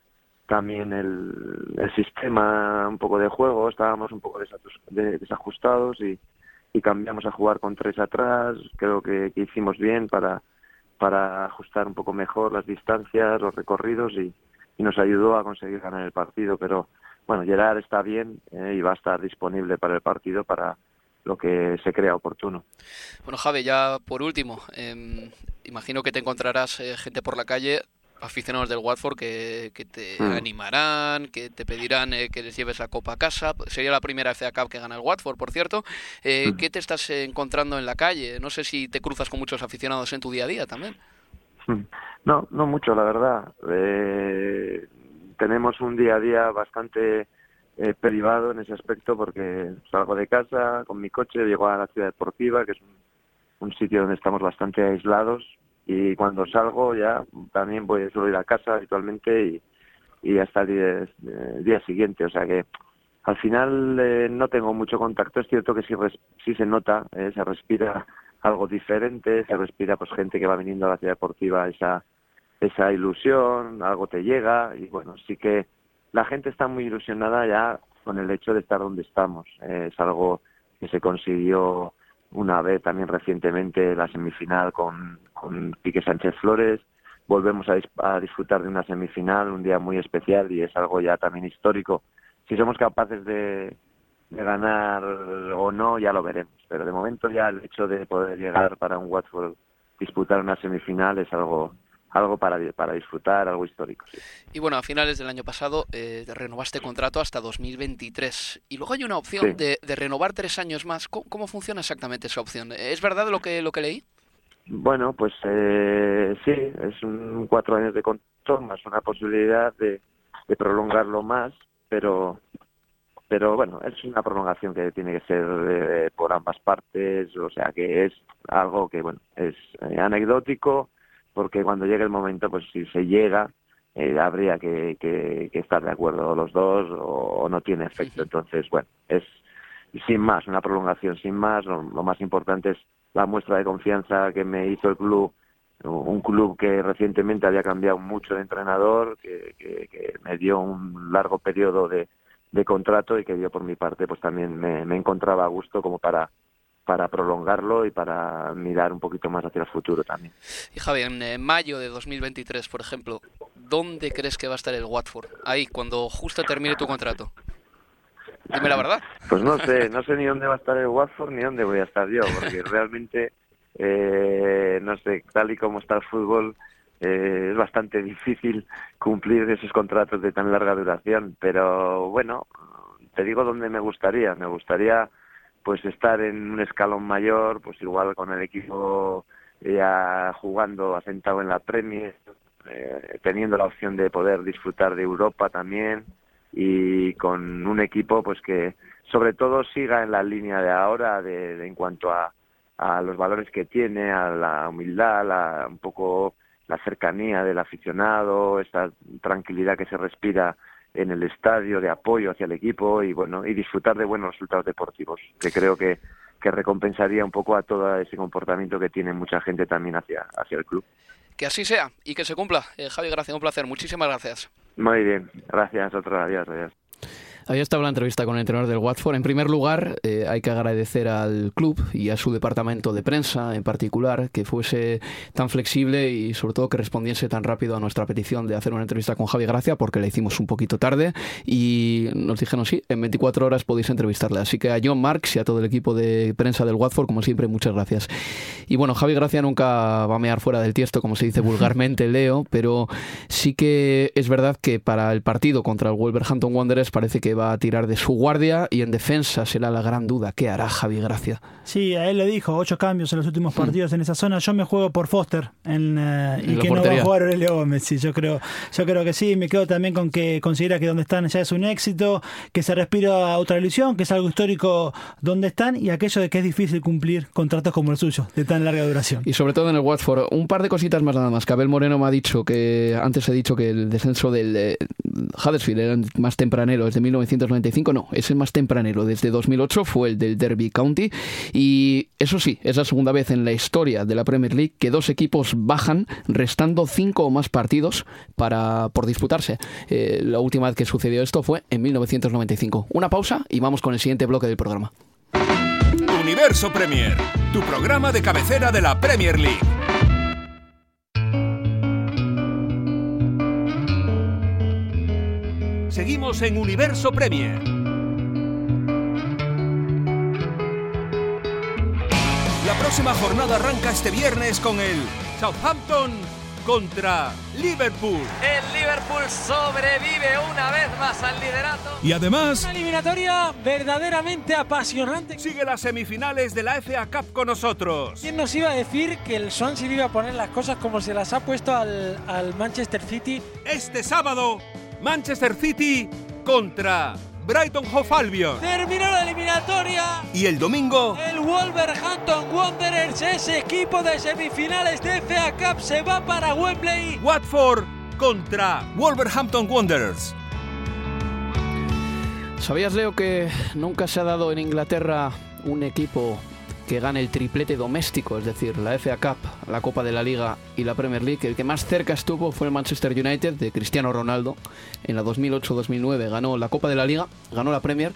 también el, el sistema un poco de juego. Estábamos un poco desajustados y, y cambiamos a jugar con tres atrás. Creo que, que hicimos bien para, para ajustar un poco mejor las distancias, los recorridos y, nos ayudó a conseguir ganar el partido. Pero bueno, Gerard está bien eh, y va a estar disponible para el partido para, lo que se crea oportuno. Bueno, Javi, ya por último, em, imagino que te encontrarás eh, gente por la calle aficionados del Watford que, te Mm. animarán, que te pedirán eh, que les lleves la copa a casa. Sería la primera FA Cup que gana el Watford, por cierto. Eh, Mm. ¿Qué te estás encontrando en la calle? No sé si te cruzas con muchos aficionados en tu día a día también. No, no mucho, la verdad. Eh, tenemos un día a día bastante eh, privado en ese aspecto porque salgo de casa con mi coche, llego a la ciudad deportiva, que es un, un sitio donde estamos bastante aislados y cuando salgo ya también voy suelo ir a casa habitualmente y, hasta el día, el día siguiente. O sea que al final eh, no tengo mucho contacto. Es cierto que sí, sí se nota, eh, se respira algo diferente, se respira pues gente que va viniendo a la ciudad deportiva esa esa ilusión, algo te llega y bueno, sí que la gente está muy ilusionada ya con el hecho de estar donde estamos. Eh, es algo que se consiguió una vez también recientemente la semifinal con, con Pique Sánchez Flores. Volvemos a, a disfrutar de una semifinal, un día muy especial y es algo ya también histórico. Si somos capaces de, de ganar o no, ya lo veremos. Pero de momento ya el hecho de poder llegar para un Watford disputar una semifinal es algo algo para, para disfrutar, algo histórico. sí. Y bueno, a finales del año pasado eh, renovaste contrato hasta 2023. Y luego hay una opción Sí. de, de renovar tres años más. ¿Cómo, cómo funciona exactamente esa opción? ¿Es verdad lo que, lo que leí? Bueno, pues eh, sí, es un cuatro años de contrato más una posibilidad de, de prolongarlo más, pero pero bueno, es una prolongación que tiene que ser eh, por ambas partes, o sea que es algo que bueno es eh, anecdótico porque cuando llegue el momento, pues si se llega eh, habría que, que, que estar de acuerdo los dos o, o no tiene efecto. Entonces, bueno, es sin más, una prolongación sin más. Lo, lo más importante es la muestra de confianza que me hizo el club, un club que recientemente había cambiado mucho de entrenador, que, que, que me dio un largo periodo de, de contrato y que yo por mi parte pues también me, me encontraba a gusto como para para prolongarlo y para mirar un poquito más hacia el futuro también. Y Javi, en eh, mayo de 2023, por ejemplo, ¿dónde crees que va a estar el Watford? Ahí, cuando justo termine tu contrato. Dime la verdad. Pues no sé, no sé ni dónde va a estar el Watford ni dónde voy a estar yo, porque realmente, eh, no sé, tal y como está el fútbol, eh, es bastante difícil cumplir esos contratos de tan larga duración. Pero bueno, te digo dónde me gustaría. Me gustaría pues estar en un escalón mayor, pues igual con el equipo ya jugando asentado en la Premier, eh, teniendo la opción de poder disfrutar de Europa también y con un equipo pues que sobre todo siga en la línea de ahora de, de en cuanto a, a los valores que tiene, a la humildad, la, un poco la cercanía del aficionado, esta tranquilidad que se respira en el estadio de apoyo hacia el equipo y bueno y disfrutar de buenos resultados deportivos que creo que que recompensaría un poco a todo ese comportamiento que tiene mucha gente también hacia hacia el club. Que así sea y que se cumpla. Eh, Javi, gracias, un placer. Muchísimas gracias. Muy bien, gracias, otro adiós, adiós. Ahí estaba la entrevista con el entrenador del Watford. En primer lugar, eh, hay que agradecer al club y a su departamento de prensa en particular que fuese tan flexible y sobre todo que respondiese tan rápido a nuestra petición de hacer una entrevista con Javi Gracia porque la hicimos un poquito tarde y nos dijeron sí, en 24 horas podéis entrevistarle. Así que a John Marks y a todo el equipo de prensa del Watford, como siempre, muchas gracias. Y bueno, Javi Gracia nunca va a mear fuera del tiesto, como se dice vulgarmente, <laughs> Leo, pero sí que es verdad que para el partido contra el Wolverhampton Wanderers parece que va a tirar de su guardia y en defensa será la gran duda. ¿Qué hará Javi Gracia? Sí, a él le dijo, ocho cambios en los últimos partidos en esa zona. Yo me juego por Foster en, eh, y que no va a jugar Aurelio Gómez. Sí, yo creo, yo creo que sí. Me quedo también con que considera que donde están ya es un éxito, que se respira otra ilusión, que es algo histórico donde están y aquello de que es difícil cumplir contratos como el suyo, de tan larga duración. Y sobre todo en el Watford. Un par de cositas más nada más. Que Abel Moreno me ha dicho que antes he dicho que el descenso del eh, Huddersfield era más tempranero desde 1995. No, es el más tempranero desde 2008. Fue el del Derby County. Y eso sí, es la segunda vez en la historia de la Premier League que dos equipos bajan restando cinco o más partidos para por disputarse. Eh, la última vez que sucedió esto fue en 1995. Una pausa y vamos con el siguiente bloque del programa. Universo Premier, tu programa de cabecera de la Premier League. Seguimos en Universo Premier. próxima jornada arranca este viernes con el Southampton contra Liverpool. El Liverpool sobrevive una vez más al liderato. Y además... Una eliminatoria verdaderamente apasionante. Sigue las semifinales de la FA Cup con nosotros. ¿Quién nos iba a decir que el Swansea iba a poner las cosas como se las ha puesto al, al Manchester City? Este sábado, Manchester City contra Brighton Hove Albion. Terminó la eliminatoria. Y el domingo, El Wolverhampton Wanderers, ese equipo de semifinales de FA Cup, se va para Wembley. Watford contra Wolverhampton Wanderers. ¿Sabías, Leo, que nunca se ha dado en Inglaterra un equipo que gane el triplete doméstico, es decir, la FA Cup, la Copa de la Liga y la Premier League? El que más cerca estuvo fue el Manchester United de Cristiano Ronaldo. En la 2008-2009 ganó la Copa de la Liga, ganó la Premier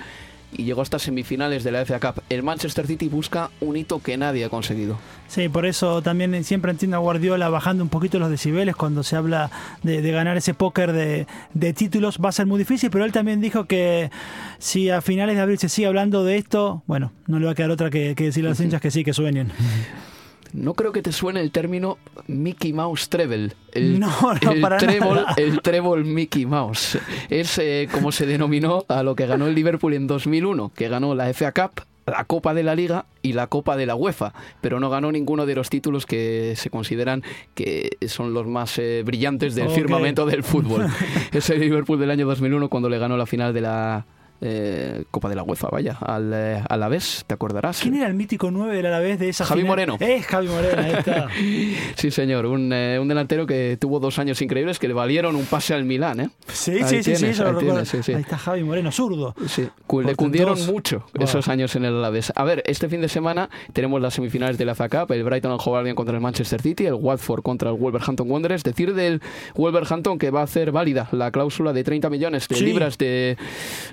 y llegó hasta semifinales de la FA Cup. El Manchester City busca un hito que nadie ha conseguido. Sí, por eso también siempre entiendo a Guardiola bajando un poquito los decibeles cuando se habla de, de ganar ese póker de, de, títulos. Va a ser muy difícil, pero él también dijo que si a finales de abril se sigue hablando de esto, bueno, no le va a quedar otra que, que decirle a los hinchas que sí, que sueñen. <laughs> No creo que te suene el término Mickey Mouse Treble. El, no, no, el para trébol, nada. El trébol Mickey Mouse. Es eh, como se denominó a lo que ganó el Liverpool en 2001, que ganó la FA Cup, la Copa de la Liga y la Copa de la UEFA, pero no ganó ninguno de los títulos que se consideran que son los más eh, brillantes del firmamento del fútbol. <laughs> es el Liverpool del año 2001 cuando le ganó la final de la eh, Copa de la UEFA, vaya, al eh, Alavés, ¿te acordarás? ¿Quién era el mítico 9 del Alavés de esa Javi final? Moreno. Es Javi Moreno, ahí está. <laughs> Sí, señor, un, eh, un delantero que tuvo dos años increíbles que le valieron un pase al Milán, ¿eh? Sí, Ahí sí, sí, sí, tienes, yo lo ahí recuerdo. tienes, sí, sí. Ahí está Javi Moreno, zurdo. Sí, le cundieron Portentoso. mucho Wow. esos años en el Alavés. A ver, este fin de semana tenemos las semifinales de la FA Cup, el Brighton Hove Albion contra el Manchester City, el Watford contra el Wolverhampton Wanderers. Decir del Wolverhampton que va a hacer válida la cláusula de 30 millones de Sí. libras de,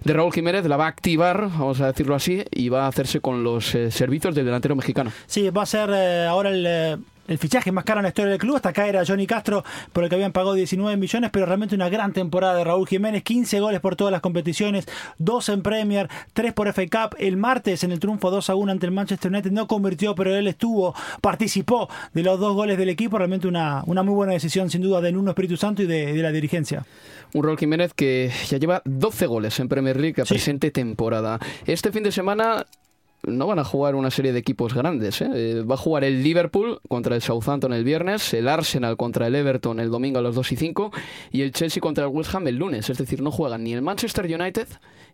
de Raúl Jiménez, la va a activar, vamos a decirlo así, y va a hacerse con los eh, servicios del delantero mexicano. Sí, va a ser eh, ahora el, eh, el fichaje más caro en la historia del club. Hasta acá era Johnny Castro, por el que habían pagado 19 millones, pero realmente una gran temporada de Raúl Jiménez. 15 goles por todas las competiciones, 2 en Premier, 3 por FA Cup. El martes en el triunfo 2 a 1 ante el Manchester United no convirtió, pero él estuvo, participó de los dos goles del equipo. Realmente una, una muy buena decisión, sin duda, de Nuno Espíritu Santo y de, de la dirigencia. Un Raúl Jiménez que ya lleva 12 goles en Premier League a presente temporada. Este fin de semana no van a jugar una serie de equipos grandes. ¿eh? Eh, Va a jugar el Liverpool contra el Southampton el viernes, el Arsenal contra el Everton el domingo a las 2 y 5 y el Chelsea contra el West Ham el lunes. Es decir, no juegan ni el Manchester United,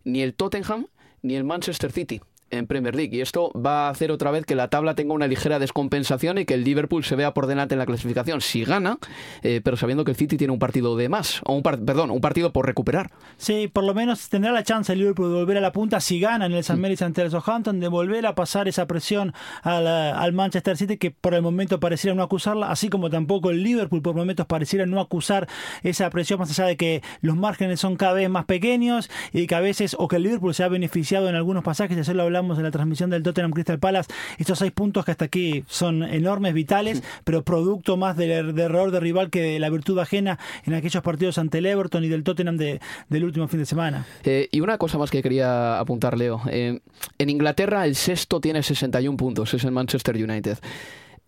ni el Tottenham, ni el Manchester City en Premier League. Y esto va a hacer otra vez que la tabla tenga una ligera descompensación y que el Liverpool se vea por delante en la clasificación si gana, eh, pero sabiendo que el City tiene un partido de más, o un par- perdón, un partido por recuperar. Sí, por lo menos tendrá la chance el Liverpool de volver a la punta si gana en el San Mary's ante el Southampton, de volver a pasar esa presión al, eh, al Manchester City que por el momento pareciera no acusarla, así como tampoco el Liverpool por momentos pareciera no acusar esa presión, más allá de que los márgenes son cada vez más pequeños y que a veces, o que el Liverpool se ha beneficiado en algunos pasajes, ayer lo hablamos en la transmisión del Tottenham Crystal Palace, estos seis puntos que hasta aquí son enormes, vitales, pero producto más del, del error de rival que de la virtud ajena en aquellos partidos ante el Everton y del Tottenham de, del último fin de semana. Eh, y una cosa más que quería apuntar, Leo. Eh, en Inglaterra el sexto tiene 61 puntos, es el Manchester United.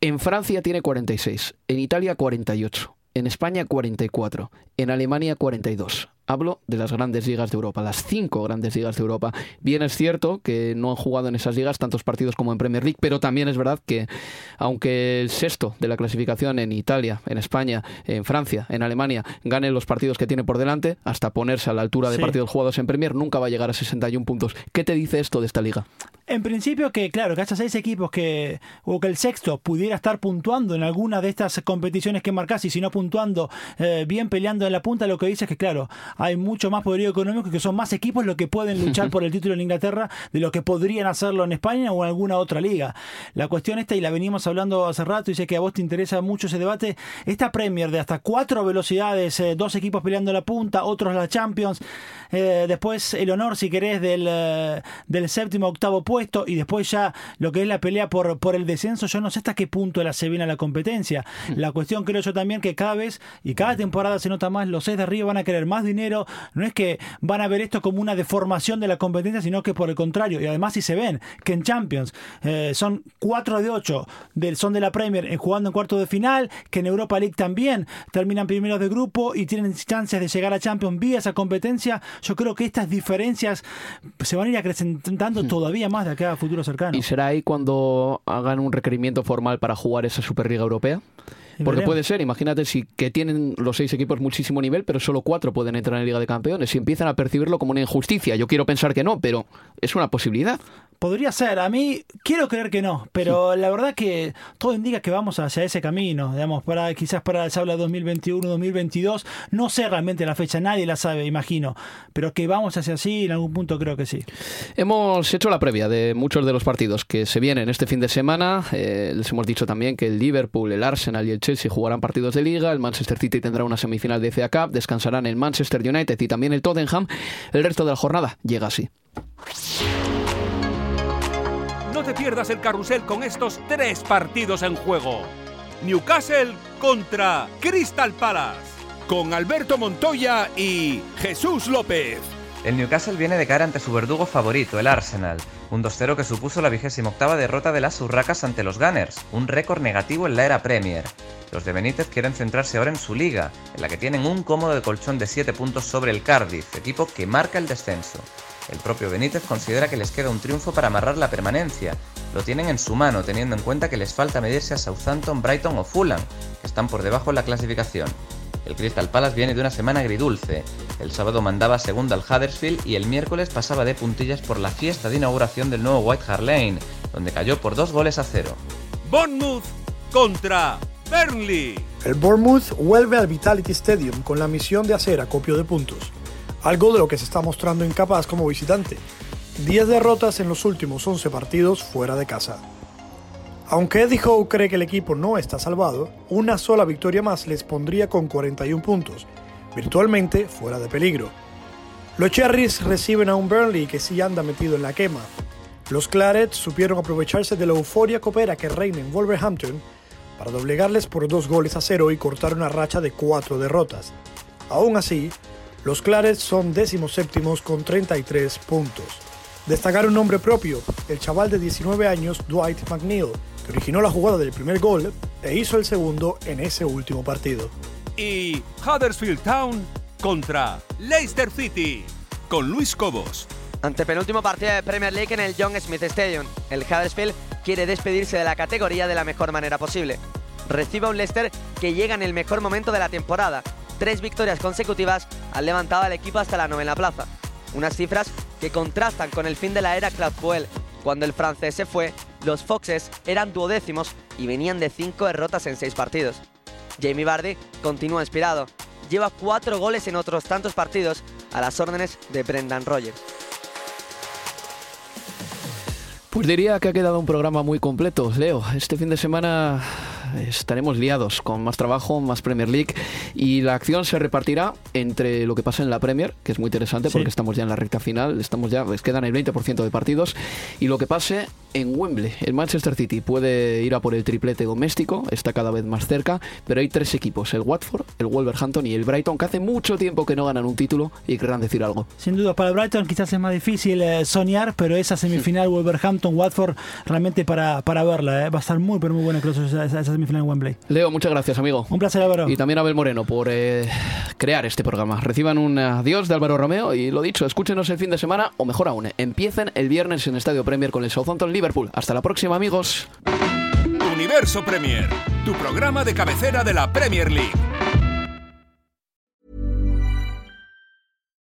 En Francia tiene 46, en Italia 48, en España 44, en Alemania 42. Hablo de las grandes ligas de Europa, las cinco grandes ligas de Europa. Bien es cierto que no han jugado en esas ligas tantos partidos como en Premier League, pero también es verdad que aunque el sexto de la clasificación en Italia, en España, en Francia, en Alemania, gane los partidos que tiene por delante, hasta ponerse a la altura de Sí. partidos jugados en Premier, nunca va a llegar a 61 puntos. ¿Qué te dice esto de esta liga? En principio que, claro, que haya seis equipos que, o que el sexto pudiera estar puntuando en alguna de estas competiciones que marcás y si no puntuando, eh, bien peleando en la punta, lo que dice es que, claro, hay mucho más poderío económico y que son más equipos los que pueden luchar <laughs> por el título en Inglaterra de lo que podrían hacerlo en España o en alguna otra liga. La cuestión esta, y la venimos hablando hace rato, y sé que a vos te interesa mucho ese debate, esta Premier de hasta cuatro velocidades, eh, dos equipos peleando la punta, otros la Champions, eh, después el honor, si querés, del, eh, del séptimo octavo puesto, y después ya lo que es la pelea por, por el descenso, yo no sé hasta qué punto la se viene a la competencia. Hmm. La cuestión creo yo también que cada vez y cada temporada se nota más, los seis de arriba van a querer más dinero, no es que van a ver esto como una deformación de la competencia, sino que por el contrario, y además si se ven que en Champions eh, son 4 de 8 del, son de la Premier eh, jugando en cuarto de final, que en Europa League también terminan primeros de grupo y tienen chances de llegar a Champions vía esa competencia, yo creo que estas diferencias se van a ir acrecentando hmm. todavía más de acá a futuro cercano. ¿Y será ahí cuando hagan un requerimiento formal para jugar esa Superliga Europea? Porque puede ser, imagínate si que tienen los seis equipos muchísimo nivel, pero solo cuatro pueden entrar en Liga de Campeones. Si empiezan a percibirlo como una injusticia, yo quiero pensar que no, pero es una posibilidad. Podría ser, a mí quiero creer que no, pero la verdad que todo indica que vamos hacia ese camino, digamos, para quizás para se habla 2021, 2022, no sé realmente la fecha, nadie la sabe, imagino, pero que vamos hacia así en algún punto creo que sí. Hemos hecho la previa de muchos de los partidos que se vienen este fin de semana, eh, les hemos dicho también que el Liverpool, el Arsenal y el Chelsea jugarán partidos de liga, el Manchester City tendrá una semifinal de FA Cup, descansarán el Manchester United y también el Tottenham, el resto de la jornada llega así. No te pierdas el carrusel con estos tres partidos en juego. Newcastle contra Crystal Palace, con Alberto Montoya y Jesús López. El Newcastle viene de cara ante su verdugo favorito, el Arsenal. Un 2-0 que supuso la vigésima octava derrota de las Urracas ante los Gunners, un récord negativo en la era Premier. Los de Benítez quieren centrarse ahora en su liga, en la que tienen un cómodo colchón de 7 puntos sobre el Cardiff, equipo que marca el descenso. El propio Benítez considera que les queda un triunfo para amarrar la permanencia. Lo tienen en su mano, teniendo en cuenta que les falta medirse a Southampton, Brighton o Fulham, que están por debajo en la clasificación. El Crystal Palace viene de una semana agridulce. El sábado mandaba segundo al Huddersfield y el miércoles pasaba de puntillas por la fiesta de inauguración del nuevo White Hart Lane, donde cayó por dos goles a cero. Bournemouth contra Burnley. El Bournemouth vuelve al Vitality Stadium con la misión de hacer acopio de puntos algo de lo que se está mostrando incapaz como visitante. 10 derrotas en los últimos 11 partidos fuera de casa. Aunque Eddie Howe cree que el equipo no está salvado, una sola victoria más les pondría con 41 puntos, virtualmente fuera de peligro. Los Cherries reciben a un Burnley que sí anda metido en la quema. Los Clarets supieron aprovecharse de la euforia copera que reina en Wolverhampton para doblegarles por dos goles a cero y cortar una racha de cuatro derrotas. Aún así, los Clarets son décimos séptimos con 33 puntos. Destacar un nombre propio, el chaval de 19 años Dwight McNeil, que originó la jugada del primer gol e hizo el segundo en ese último partido. Y Huddersfield Town contra Leicester City, con Luis Cobos. Ante penúltimo partido de Premier League en el John Smith Stadium, el Huddersfield quiere despedirse de la categoría de la mejor manera posible. Recibe a un Leicester que llega en el mejor momento de la temporada tres victorias consecutivas han levantado al equipo hasta la novena plaza. Unas cifras que contrastan con el fin de la era Claude Puel. Cuando el francés se fue, los Foxes eran duodécimos y venían de cinco derrotas en seis partidos. Jamie Vardy continúa inspirado. Lleva cuatro goles en otros tantos partidos a las órdenes de Brendan Rodgers. Pues diría que ha quedado un programa muy completo, Leo. Este fin de semana estaremos liados con más trabajo, más Premier League y la acción se repartirá entre lo que pasa en la Premier, que es muy interesante porque estamos ya en la recta final, estamos ya, les quedan el 20% de partidos, y lo que pase en Wembley. El Manchester City puede ir a por el triplete doméstico, está cada vez más cerca, pero hay tres equipos, el Watford, el Wolverhampton y el Brighton, que hace mucho tiempo que no ganan un título y querrán decir algo. Sin duda, para el Brighton quizás es más difícil eh, soñar, pero esa semifinal Wolverhampton-Watford realmente para, para verla, eh, va a estar muy, pero muy buena esa, esa, semifinal en Wembley. Leo, muchas gracias, amigo. Un placer, Álvaro. Y también a Abel Moreno por eh, crear este programa. Reciban un adiós de Álvaro Romeo y lo dicho, escúchenos el fin de semana, o mejor aún, empiecen el viernes en Estadio Premier con el Southampton Liverpool. Hasta la próxima amigos. Universo Premier, tu programa de cabecera de la Premier League.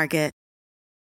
Market.